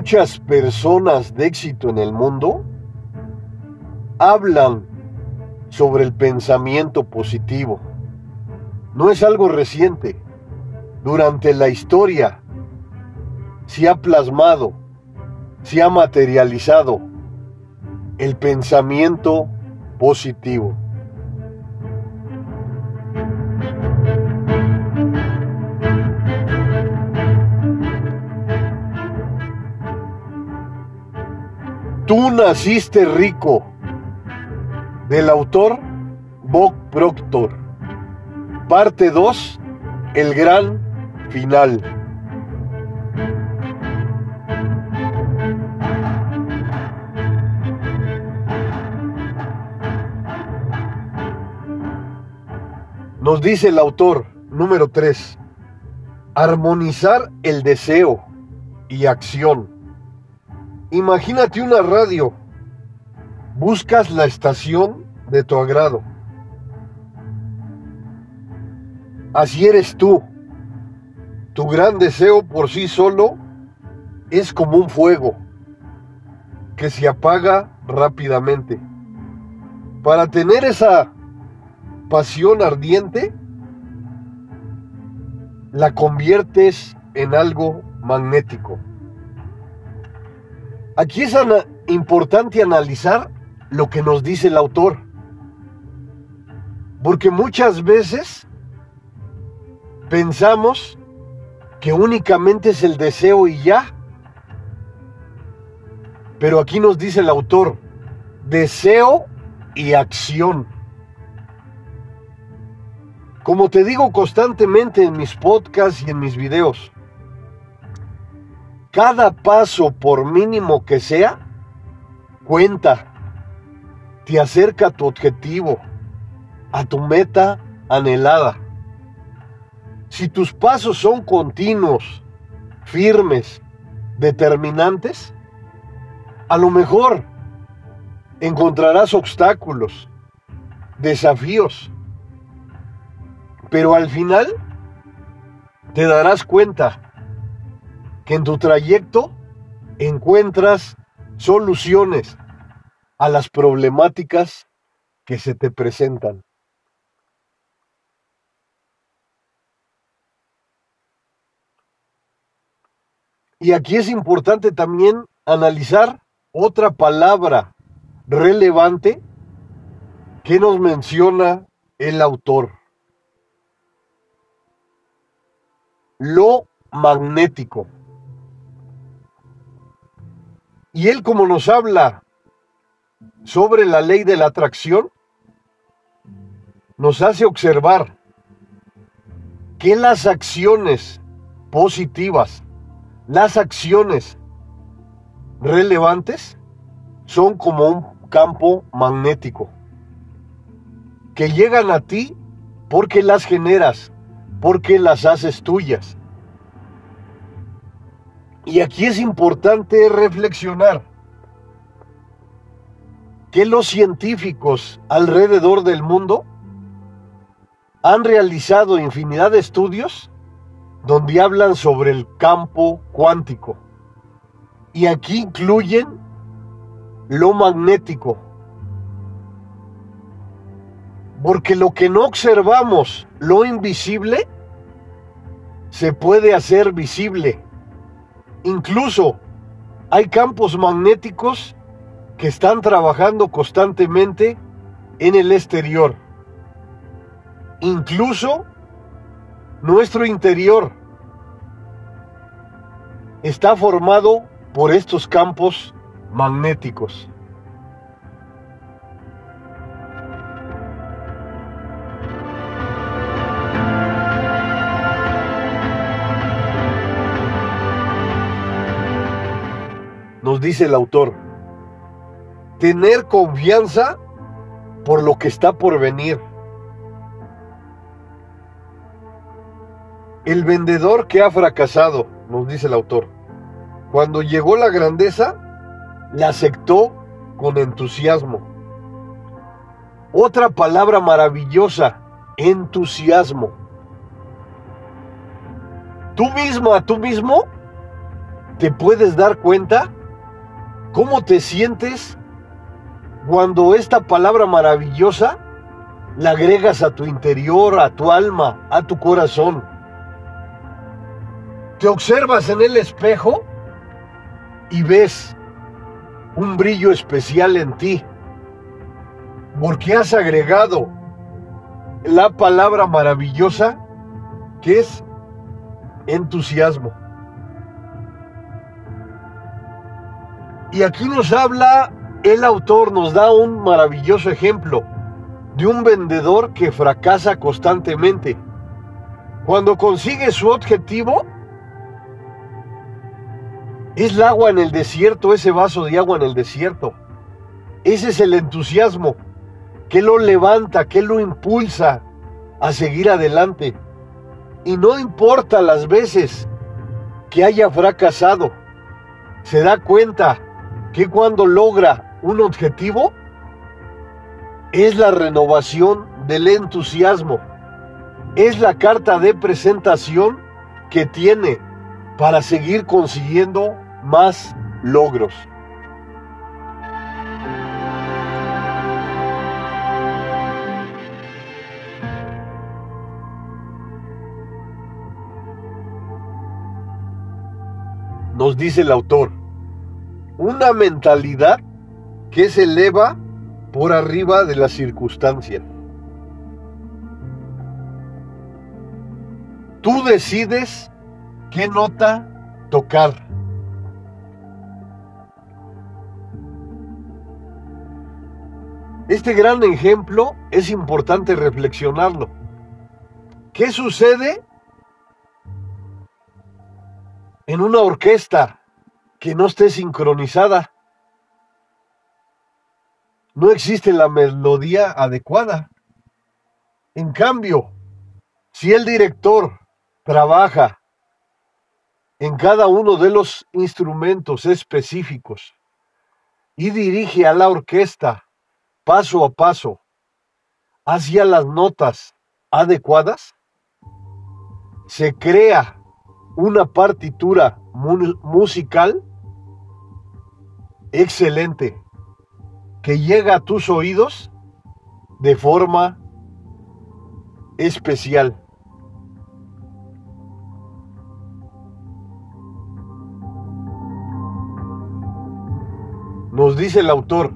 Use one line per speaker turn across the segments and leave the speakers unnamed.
muchas personas de éxito en el mundo hablan sobre el pensamiento positivo. No es algo reciente. Durante la historia se ha plasmado, se ha materializado el pensamiento positivo. Tú naciste rico, del autor Bob Proctor. Parte 2, el gran final. Nos dice el autor número 3, armonizar el deseo y acción. Imagínate una radio. Buscas la estación de tu agrado. Así eres tú. Tu gran deseo por sí solo es como un fuego que se apaga rápidamente. Para tener esa pasión ardiente, la conviertes en algo magnético. Aquí es importante analizar lo que nos dice el autor. Porque muchas veces pensamos que únicamente es el deseo y ya. Pero aquí nos dice el autor, deseo y acción. Como te digo constantemente en mis podcasts y en mis videos, cada paso, por mínimo que sea, cuenta. Te acerca a tu objetivo, a tu meta anhelada. Si tus pasos son continuos, firmes, determinantes, a lo mejor encontrarás obstáculos, desafíos, pero al final te darás cuenta en tu trayecto encuentras soluciones a las problemáticas que se te presentan. Y aquí es importante también analizar otra palabra relevante que nos menciona el autor. Lo magnético. Y él como nos habla sobre la ley de la atracción, nos hace observar que las acciones positivas, las acciones relevantes, son como un campo magnético, que llegan a ti porque las generas, porque las haces tuyas. Y aquí es importante reflexionar que los científicos alrededor del mundo han realizado infinidad de estudios donde hablan sobre el campo cuántico. Y aquí incluyen lo magnético. Porque lo que no observamos, lo invisible, se puede hacer visible. Incluso hay campos magnéticos que están trabajando constantemente en el exterior. Incluso nuestro interior está formado por estos campos magnéticos. Nos dice el autor, tener confianza por lo que está por venir. El vendedor que ha fracasado, nos dice el autor, cuando llegó la grandeza, la aceptó con entusiasmo. Otra palabra maravillosa, entusiasmo. Tú misma, tú mismo, ¿Te puedes dar cuenta cómo te sientes cuando esta palabra maravillosa la agregas a tu interior, a tu alma, a tu corazón? Te observas en el espejo y ves un brillo especial en ti, porque has agregado la palabra maravillosa que es entusiasmo. Y aquí nos habla el autor, nos da un maravilloso ejemplo de un vendedor que fracasa constantemente. Cuando consigue su objetivo, es el agua en el desierto, ese vaso de agua en el desierto. Ese es el entusiasmo que lo levanta, que lo impulsa a seguir adelante. Y no importa las veces que haya fracasado, se da cuenta que cuando logra un objetivo es la renovación del entusiasmo, es la carta de presentación que tiene para seguir consiguiendo más logros. Nos dice el autor, una mentalidad que se eleva por arriba de las circunstancias. Tú decides qué nota tocar. Este gran ejemplo es importante reflexionarlo. ¿Qué sucede en una orquesta que no esté sincronizada? No existe la melodía adecuada. En cambio, si el director trabaja en cada uno de los instrumentos específicos y dirige a la orquesta paso a paso hacia las notas adecuadas, se crea una partitura musical excelente que llega a tus oídos de forma especial. Nos dice el autor,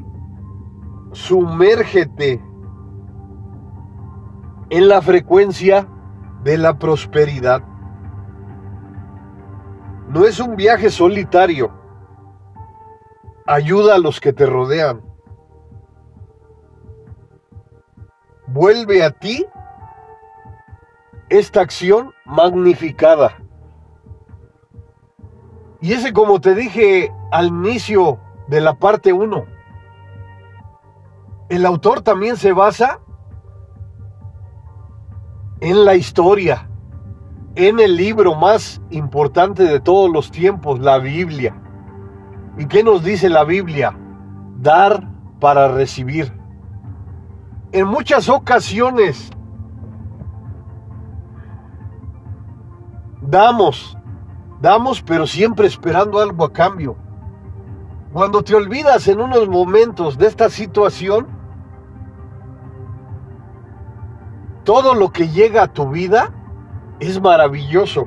sumérgete en la frecuencia de la prosperidad. No es un viaje solitario. Ayuda a los que te rodean. Vuelve a ti esta acción magnificada. Y ese, como te dije al inicio de la parte 1. El autor también se basa en la historia, en el libro más importante de todos los tiempos, la Biblia. ¿Y qué nos dice la Biblia? Dar para recibir. En muchas ocasiones damos, damos, pero siempre esperando algo a cambio. Cuando te olvidas en unos momentos de esta situación, todo lo que llega a tu vida es maravilloso.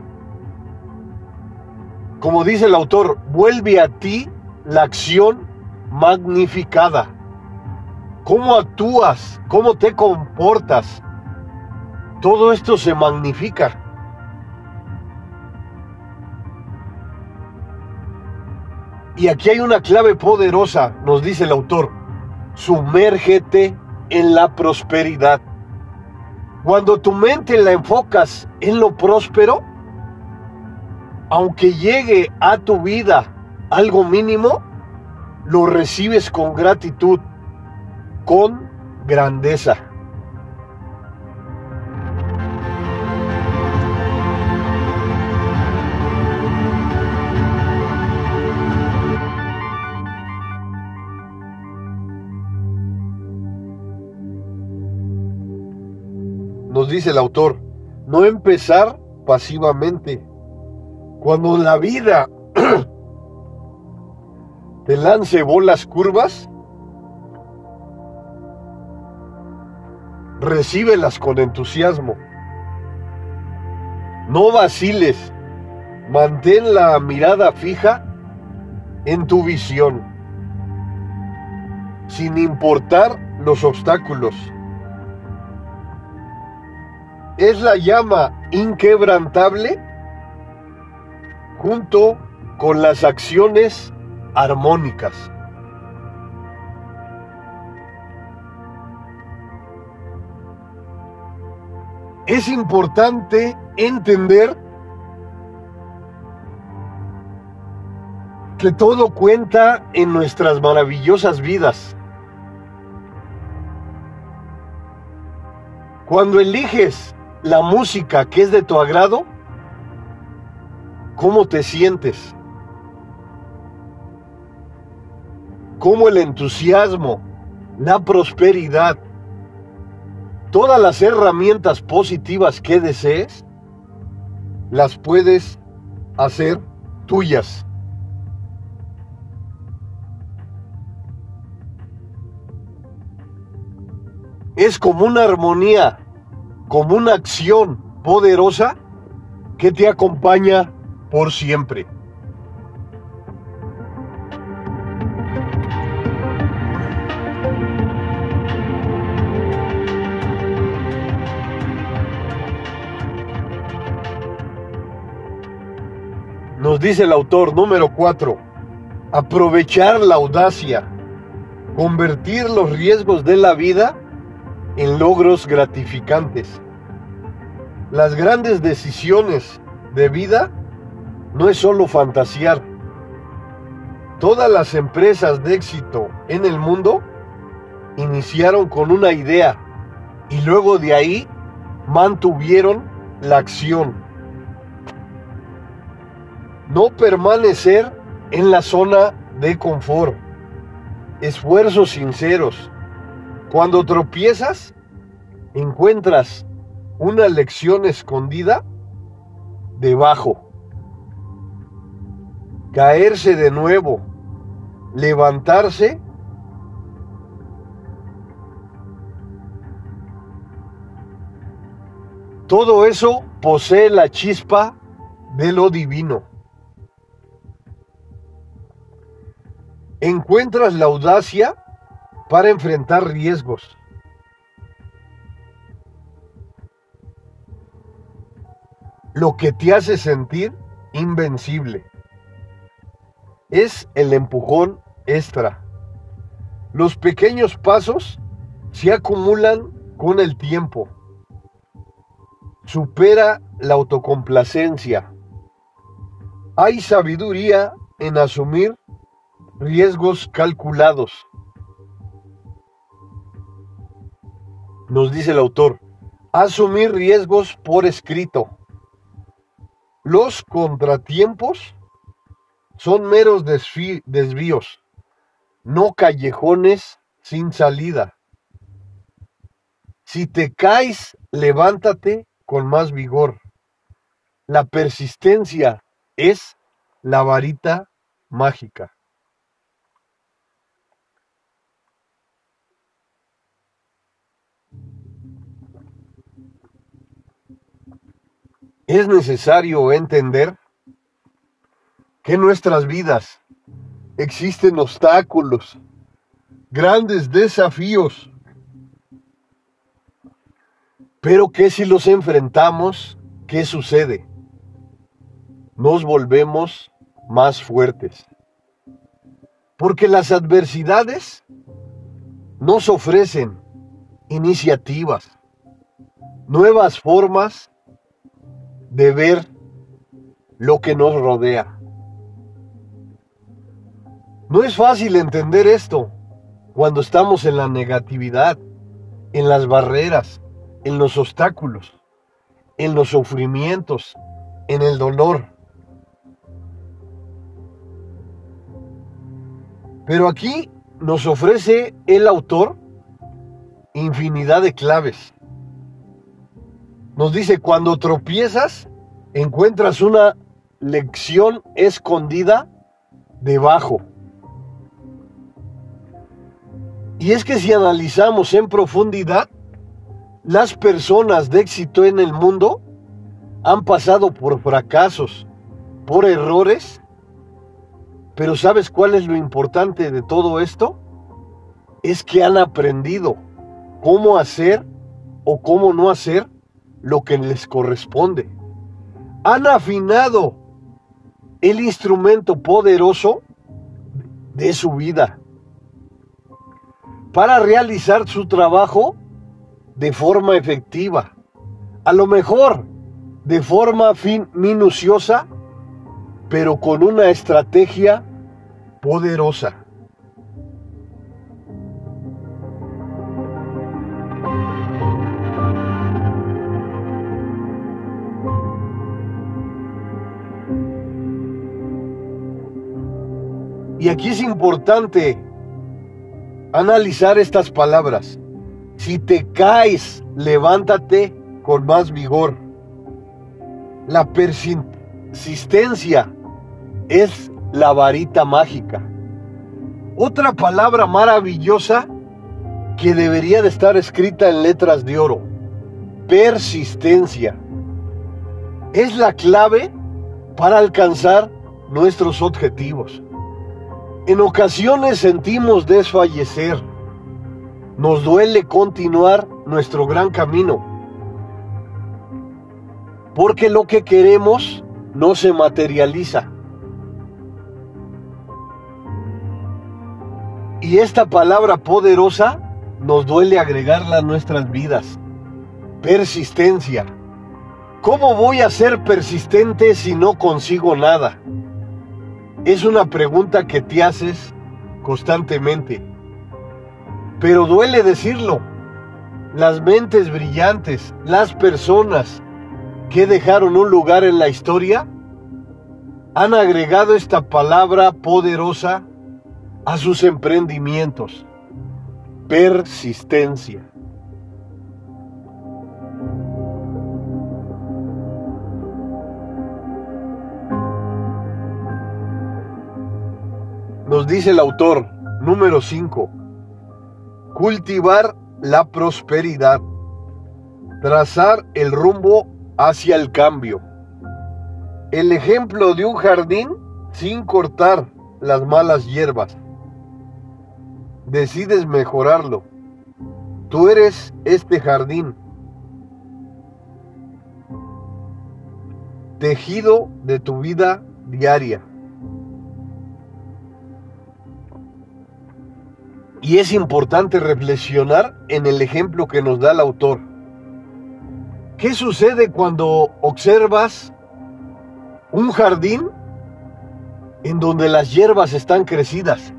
Como dice el autor, vuelve a ti la acción magnificada. ¿Cómo actúas? ¿Cómo te comportas? Todo esto se magnifica. Y aquí hay una clave poderosa, nos dice el autor. Sumérgete en la prosperidad. Cuando tu mente la enfocas en lo próspero, aunque llegue a tu vida algo mínimo, lo recibes con gratitud, con grandeza. nos dice el autor, no empezar pasivamente. Cuando la vida te lance bolas curvas, recíbelas con entusiasmo. No vaciles, mantén la mirada fija en tu visión, sin importar los obstáculos. Es la llama inquebrantable junto con las acciones armónicas. Es importante entender que todo cuenta en nuestras maravillosas vidas. Cuando eliges la música que es de tu agrado, ¿cómo te sientes? ¿Cómo el entusiasmo, la prosperidad, todas las herramientas positivas que desees, las puedes hacer tuyas? Es como una armonía como una acción poderosa que te acompaña por siempre. Nos dice el autor número 4, aprovechar la audacia, convertir los riesgos de la vida en logros gratificantes. Las grandes decisiones de vida no es solo fantasear. Todas las empresas de éxito en el mundo iniciaron con una idea y luego de ahí mantuvieron la acción. No permanecer en la zona de confort. Esfuerzos sinceros cuando tropiezas, encuentras una lección escondida debajo. Caerse de nuevo, levantarse. Todo eso posee la chispa de lo divino. Encuentras la audacia para enfrentar riesgos. Lo que te hace sentir invencible es el empujón extra. Los pequeños pasos se acumulan con el tiempo. Supera la autocomplacencia. Hay sabiduría en asumir riesgos calculados. nos dice el autor, asumir riesgos por escrito. Los contratiempos son meros desvíos, no callejones sin salida. Si te caes, levántate con más vigor. La persistencia es la varita mágica. Es necesario entender que en nuestras vidas existen obstáculos, grandes desafíos, pero que si los enfrentamos, ¿qué sucede? Nos volvemos más fuertes. Porque las adversidades nos ofrecen iniciativas, nuevas formas de ver lo que nos rodea. No es fácil entender esto cuando estamos en la negatividad, en las barreras, en los obstáculos, en los sufrimientos, en el dolor. Pero aquí nos ofrece el autor infinidad de claves nos dice, cuando tropiezas, encuentras una lección escondida debajo. Y es que si analizamos en profundidad, las personas de éxito en el mundo han pasado por fracasos, por errores, pero ¿sabes cuál es lo importante de todo esto? Es que han aprendido cómo hacer o cómo no hacer lo que les corresponde. Han afinado el instrumento poderoso de su vida para realizar su trabajo de forma efectiva. A lo mejor de forma fin minuciosa, pero con una estrategia poderosa. Y aquí es importante analizar estas palabras. Si te caes, levántate con más vigor. La persistencia es la varita mágica. Otra palabra maravillosa que debería de estar escrita en letras de oro. Persistencia. Es la clave para alcanzar nuestros objetivos. En ocasiones sentimos desfallecer. Nos duele continuar nuestro gran camino. Porque lo que queremos no se materializa. Y esta palabra poderosa nos duele agregarla a nuestras vidas. Persistencia. ¿Cómo voy a ser persistente si no consigo nada? Es una pregunta que te haces constantemente. Pero duele decirlo. Las mentes brillantes, las personas que dejaron un lugar en la historia, han agregado esta palabra poderosa a sus emprendimientos. Persistencia. Nos dice el autor, número 5, cultivar la prosperidad, trazar el rumbo hacia el cambio. El ejemplo de un jardín sin cortar las malas hierbas decides mejorarlo. Tú eres este jardín, tejido de tu vida diaria. Y es importante reflexionar en el ejemplo que nos da el autor. ¿Qué sucede cuando observas un jardín en donde las hierbas están crecidas?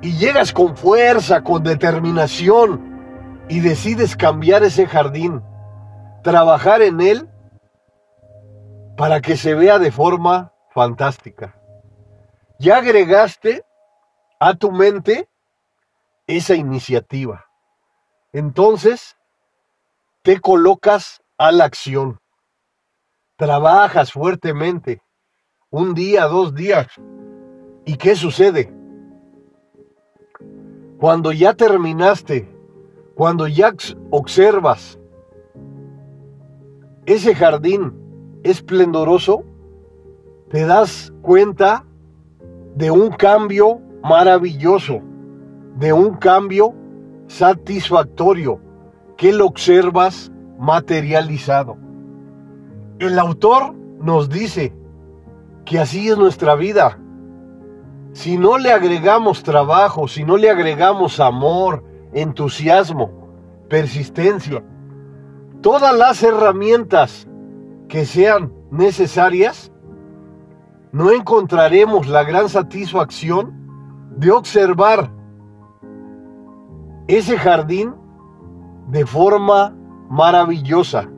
y llegas con fuerza, con determinación y decides cambiar ese jardín, trabajar en él para que se vea de forma fantástica. Ya agregaste a tu mente esa iniciativa. Entonces, te colocas a la acción. Trabajas fuertemente, un día, dos días. ¿Y qué sucede? Cuando ya terminaste, cuando ya observas ese jardín esplendoroso, te das cuenta de un cambio maravilloso, de un cambio satisfactorio que lo observas materializado. El autor nos dice que así es nuestra vida, si no le agregamos trabajo, si no le agregamos amor, entusiasmo, persistencia, todas las herramientas que sean necesarias, no encontraremos la gran satisfacción de observar ese jardín de forma maravillosa.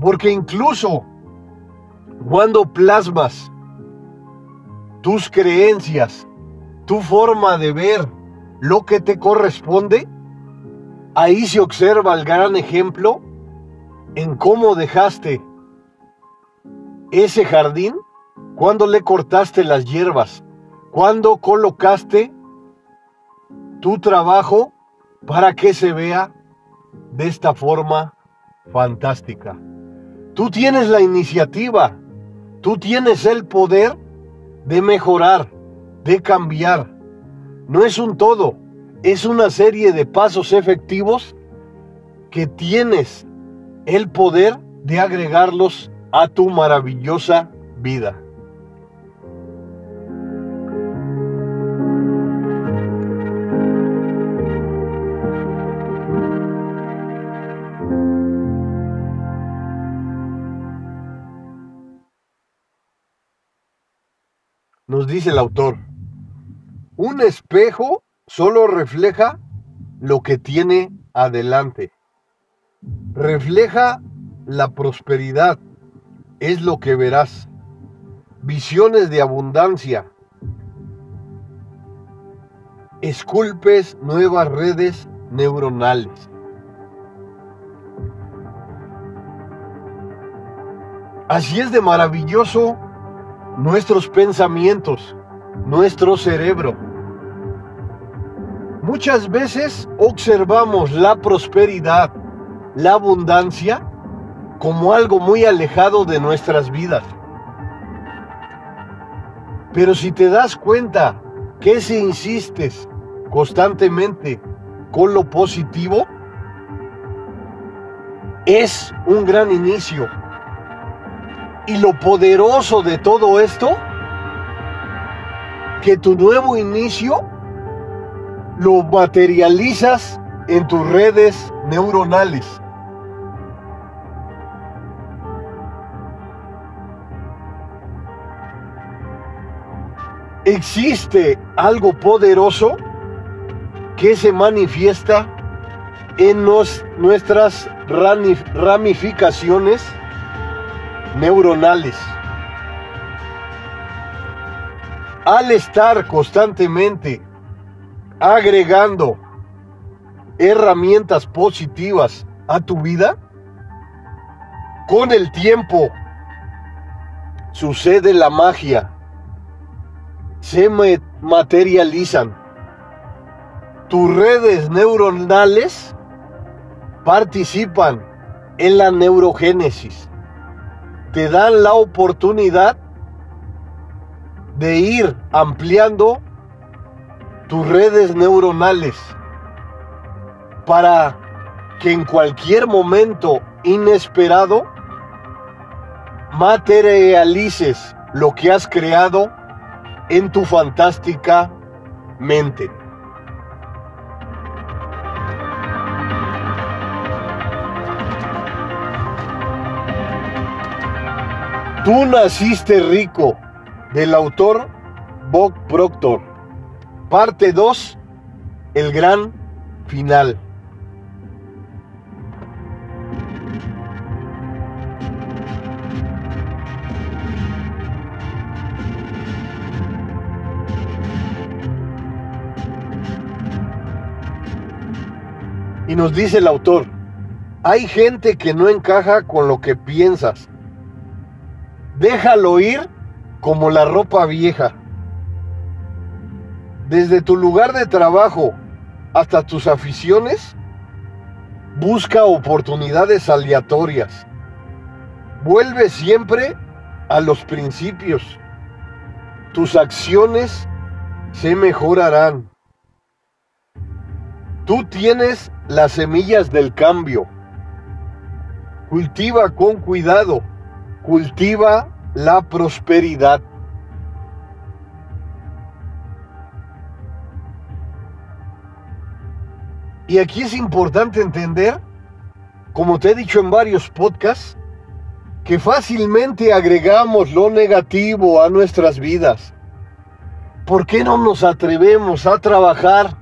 Porque incluso cuando plasmas tus creencias, tu forma de ver lo que te corresponde, ahí se observa el gran ejemplo en cómo dejaste ese jardín cuando le cortaste las hierbas, ¿Cuándo colocaste tu trabajo para que se vea de esta forma fantástica? Tú tienes la iniciativa, tú tienes el poder de mejorar, de cambiar. No es un todo, es una serie de pasos efectivos que tienes el poder de agregarlos a tu maravillosa vida. Nos dice el autor, un espejo solo refleja lo que tiene adelante. Refleja la prosperidad, es lo que verás. Visiones de abundancia. Esculpes nuevas redes neuronales. Así es de maravilloso nuestros pensamientos, nuestro cerebro. Muchas veces observamos la prosperidad, la abundancia, como algo muy alejado de nuestras vidas. Pero si te das cuenta que si insistes constantemente con lo positivo, es un gran inicio. Y lo poderoso de todo esto, que tu nuevo inicio lo materializas en tus redes neuronales. Existe algo poderoso que se manifiesta en nuestras ramificaciones neuronales. Al estar constantemente agregando herramientas positivas a tu vida, con el tiempo sucede la magia, se materializan. Tus redes neuronales participan en la neurogénesis, te dan la oportunidad de ir ampliando tus redes neuronales para que en cualquier momento inesperado materialices lo que has creado en tu fantástica mente. Tú naciste rico del autor Bob Proctor. Parte 2, el gran final. Y nos dice el autor, hay gente que no encaja con lo que piensas. Déjalo ir como la ropa vieja desde tu lugar de trabajo hasta tus aficiones, busca oportunidades aleatorias. Vuelve siempre a los principios. Tus acciones se mejorarán. Tú tienes las semillas del cambio. Cultiva con cuidado. Cultiva la prosperidad. Y aquí es importante entender, como te he dicho en varios podcasts, que fácilmente agregamos lo negativo a nuestras vidas. ¿Por qué no nos atrevemos a trabajar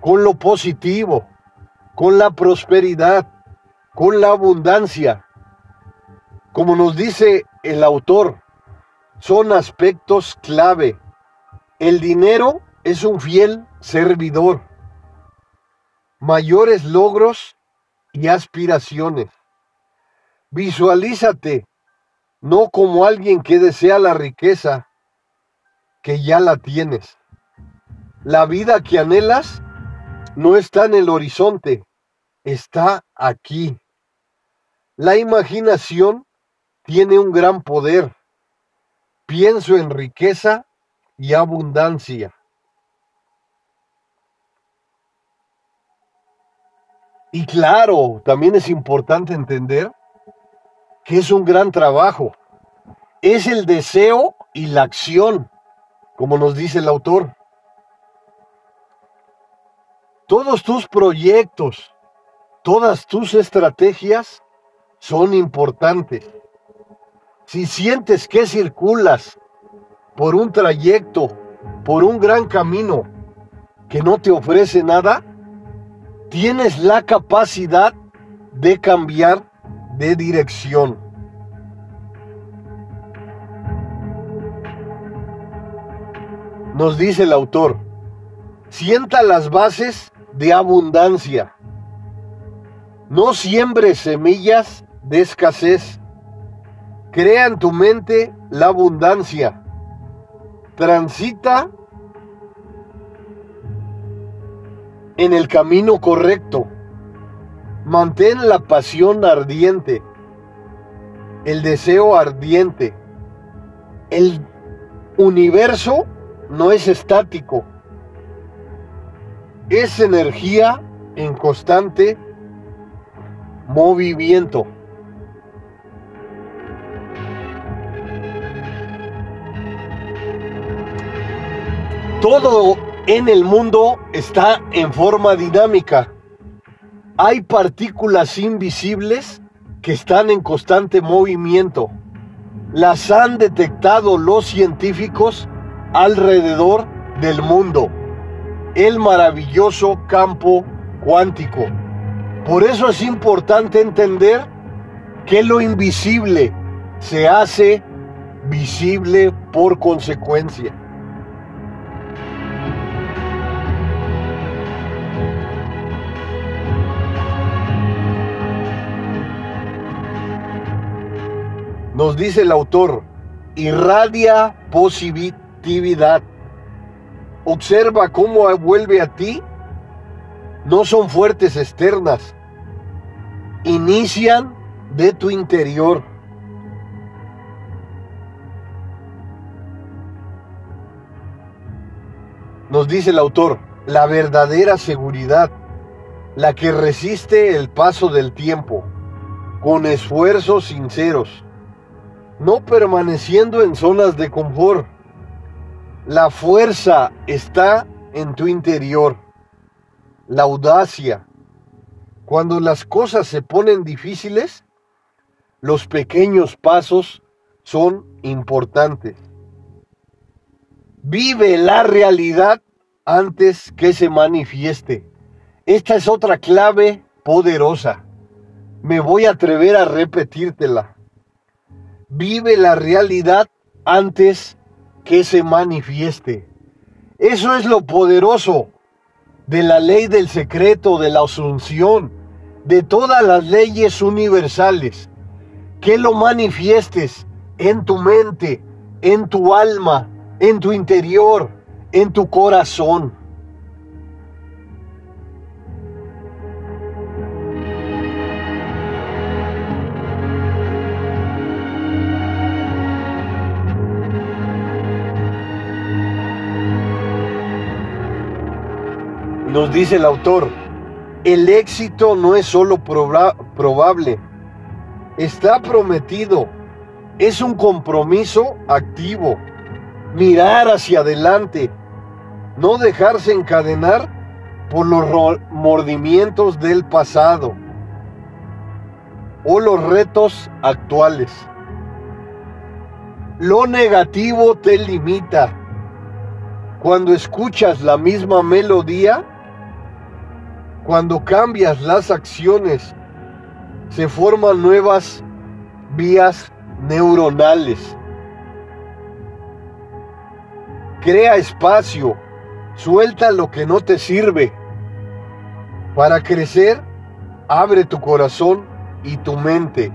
con lo positivo, con la prosperidad, con la abundancia? Como nos dice el autor, son aspectos clave. El dinero es un fiel servidor mayores logros y aspiraciones. Visualízate no como alguien que desea la riqueza, que ya la tienes. La vida que anhelas no está en el horizonte, está aquí. La imaginación tiene un gran poder. Pienso en riqueza y abundancia. Y claro, también es importante entender que es un gran trabajo. Es el deseo y la acción, como nos dice el autor. Todos tus proyectos, todas tus estrategias son importantes. Si sientes que circulas por un trayecto, por un gran camino que no te ofrece nada, tienes la capacidad de cambiar de dirección. Nos dice el autor, sienta las bases de abundancia. No siembres semillas de escasez. Crea en tu mente la abundancia. Transita en el camino correcto. Mantén la pasión ardiente, el deseo ardiente. El universo no es estático, es energía en constante movimiento. Todo en el mundo está en forma dinámica. Hay partículas invisibles que están en constante movimiento. Las han detectado los científicos alrededor del mundo. El maravilloso campo cuántico. Por eso es importante entender que lo invisible se hace visible por consecuencia. Nos dice el autor, irradia positividad. Observa cómo vuelve a ti. No son fuertes externas. Inician de tu interior. Nos dice el autor, la verdadera seguridad, la que resiste el paso del tiempo, con esfuerzos sinceros no permaneciendo en zonas de confort. La fuerza está en tu interior. La audacia. Cuando las cosas se ponen difíciles, los pequeños pasos son importantes. Vive la realidad antes que se manifieste. Esta es otra clave poderosa. Me voy a atrever a repetírtela vive la realidad antes que se manifieste. Eso es lo poderoso de la ley del secreto, de la asunción, de todas las leyes universales. Que lo manifiestes en tu mente, en tu alma, en tu interior, en tu corazón. Nos dice el autor, el éxito no es solo probable, está prometido, es un compromiso activo, mirar hacia adelante, no dejarse encadenar por los mordimientos del pasado o los retos actuales. Lo negativo te limita. Cuando escuchas la misma melodía, cuando cambias las acciones, se forman nuevas vías neuronales. Crea espacio, suelta lo que no te sirve. Para crecer, abre tu corazón y tu mente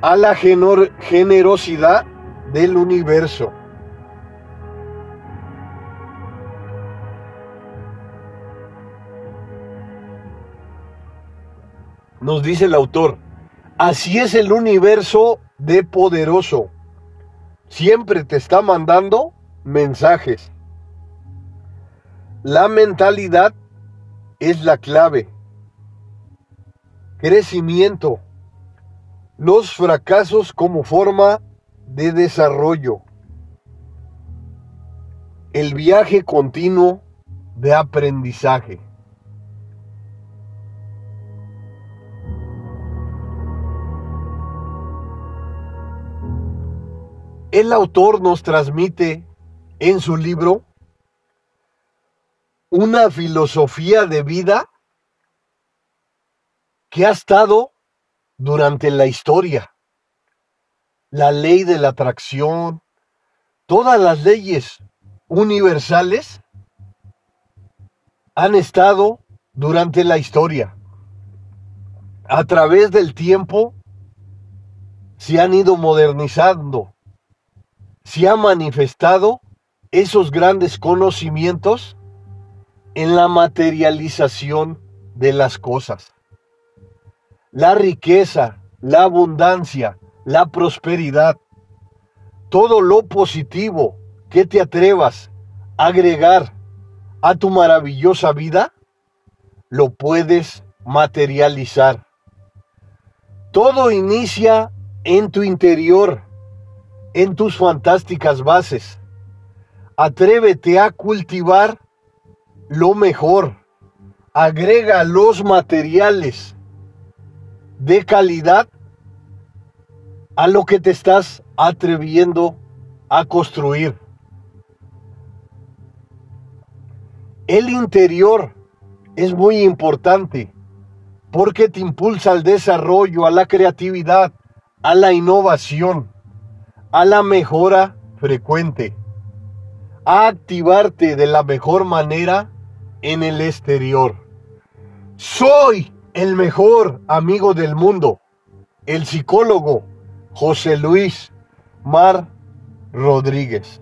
a la generosidad del universo. Nos dice el autor, así es el universo de poderoso. Siempre te está mandando mensajes. La mentalidad es la clave. Crecimiento. Los fracasos como forma de desarrollo. El viaje continuo de aprendizaje. El autor nos transmite en su libro una filosofía de vida que ha estado durante la historia. La ley de la atracción, todas las leyes universales han estado durante la historia. A través del tiempo se han ido modernizando se ha manifestado esos grandes conocimientos en la materialización de las cosas. La riqueza, la abundancia, la prosperidad, todo lo positivo que te atrevas a agregar a tu maravillosa vida, lo puedes materializar. Todo inicia en tu interior en tus fantásticas bases. Atrévete a cultivar lo mejor. Agrega los materiales de calidad a lo que te estás atreviendo a construir. El interior es muy importante porque te impulsa al desarrollo, a la creatividad, a la innovación a la mejora frecuente, a activarte de la mejor manera en el exterior. Soy el mejor amigo del mundo, el psicólogo José Luis Mar Rodríguez.